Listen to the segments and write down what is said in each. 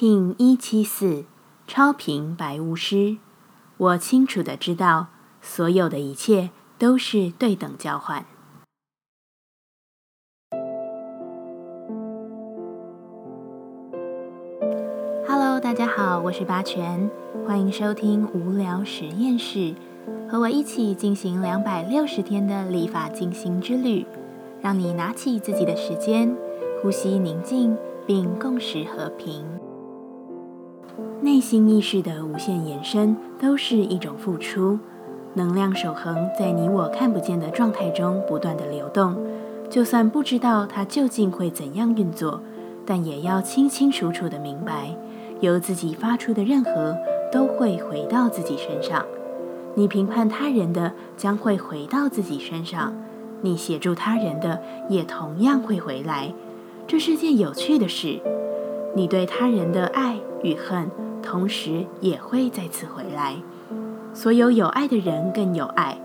King 一七四超频白巫师，我清楚的知道，所有的一切都是对等交换。Hello，大家好，我是八全，欢迎收听无聊实验室，和我一起进行两百六十天的立法进行之旅，让你拿起自己的时间，呼吸宁静，并共识和平。内心意识的无限延伸都是一种付出，能量守恒在你我看不见的状态中不断的流动。就算不知道它究竟会怎样运作，但也要清清楚楚的明白，由自己发出的任何都会回到自己身上。你评判他人的将会回到自己身上，你协助他人的也同样会回来。这是件有趣的事。你对他人的爱与恨。同时也会再次回来。所有有爱的人更有爱，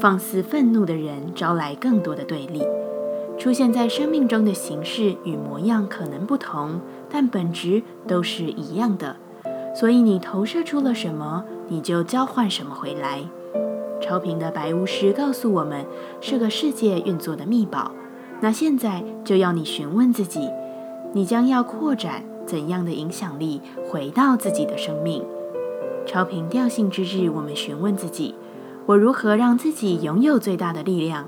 放肆愤怒的人招来更多的对立。出现在生命中的形式与模样可能不同，但本质都是一样的。所以你投射出了什么，你就交换什么回来。超频的白巫师告诉我们，是个世界运作的秘宝。那现在就要你询问自己，你将要扩展。怎样的影响力回到自己的生命？超频调性之日，我们询问自己：我如何让自己拥有最大的力量？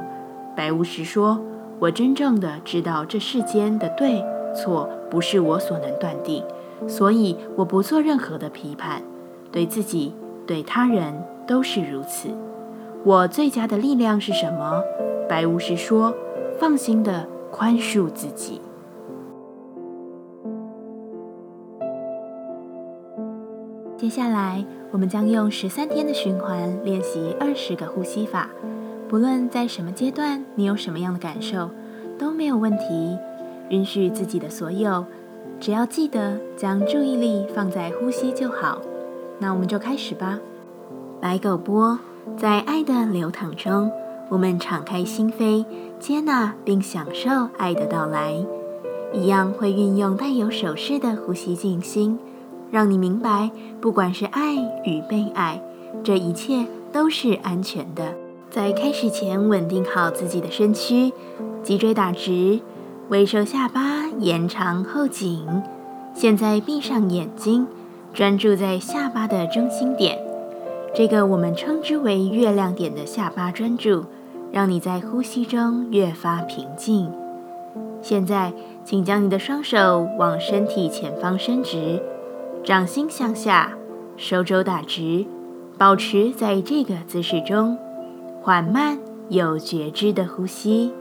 白巫师说：“我真正的知道这世间的对错不是我所能断定，所以我不做任何的批判，对自己、对他人都是如此。我最佳的力量是什么？”白巫师说：“放心的宽恕自己。”接下来，我们将用十三天的循环练习二十个呼吸法。不论在什么阶段，你有什么样的感受，都没有问题。允许自己的所有，只要记得将注意力放在呼吸就好。那我们就开始吧。白狗波，在爱的流淌中，我们敞开心扉，接纳并享受爱的到来。一样会运用带有手势的呼吸静心。让你明白，不管是爱与被爱，这一切都是安全的。在开始前，稳定好自己的身躯，脊椎打直，微收下巴，延长后颈。现在闭上眼睛，专注在下巴的中心点，这个我们称之为月亮点的下巴专注，让你在呼吸中越发平静。现在，请将你的双手往身体前方伸直。掌心向下，手肘打直，保持在这个姿势中，缓慢有觉知的呼吸。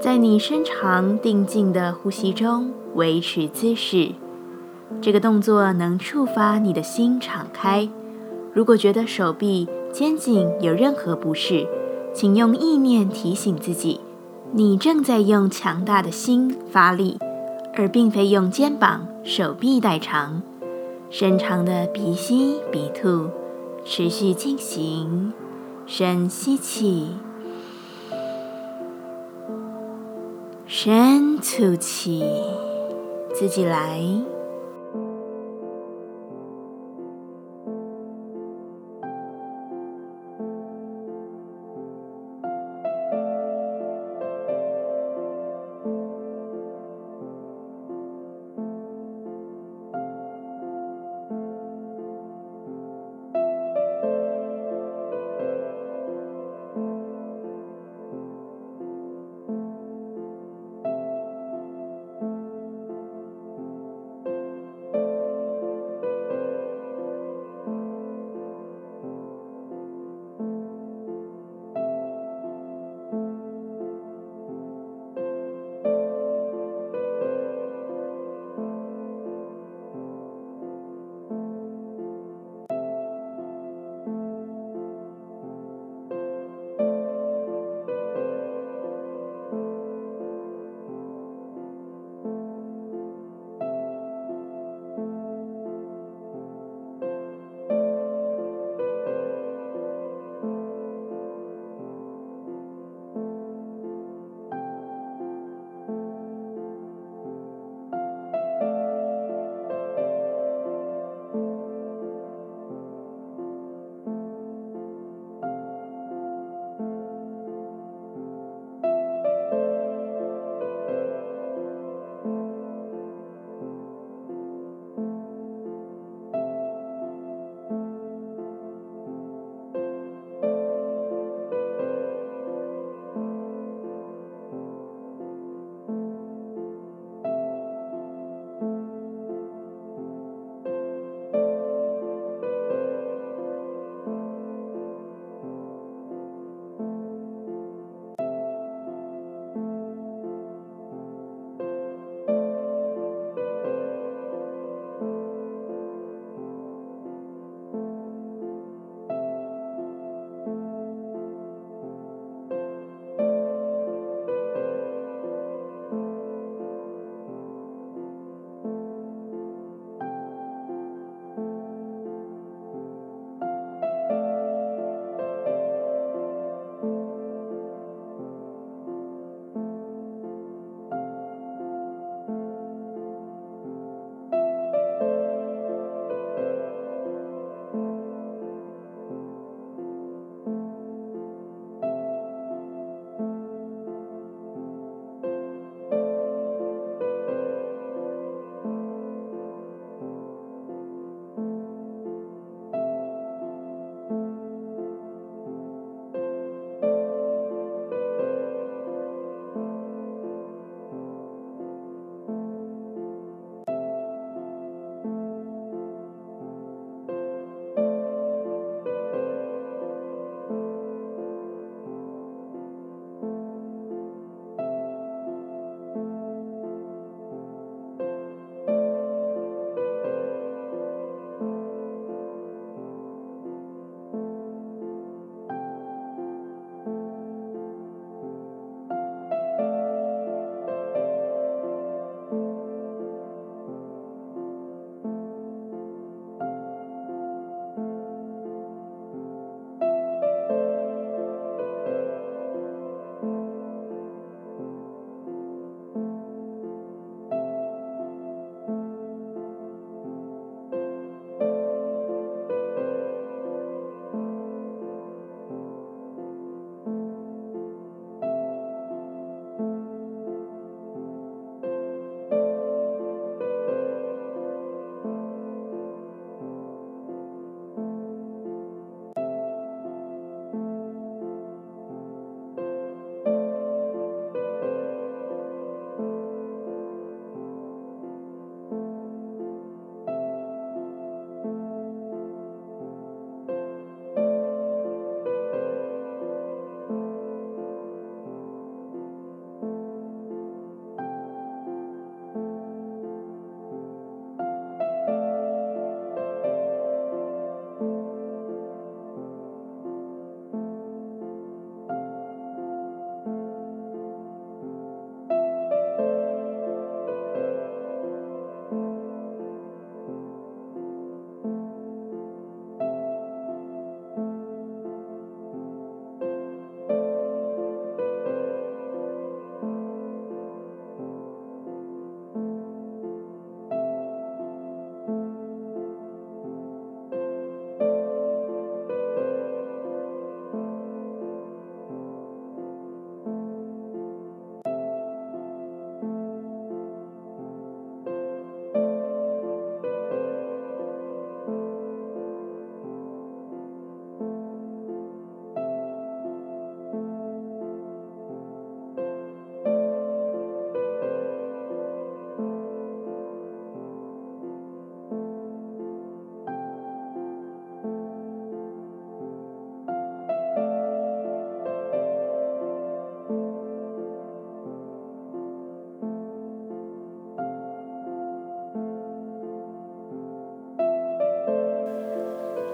在你深长定静的呼吸中维持姿势。这个动作能触发你的心敞开。如果觉得手臂、肩颈有任何不适，请用意念提醒自己，你正在用强大的心发力，而并非用肩膀、手臂代偿。深长的鼻吸鼻吐，持续进行。深吸气，深吐气，自己来。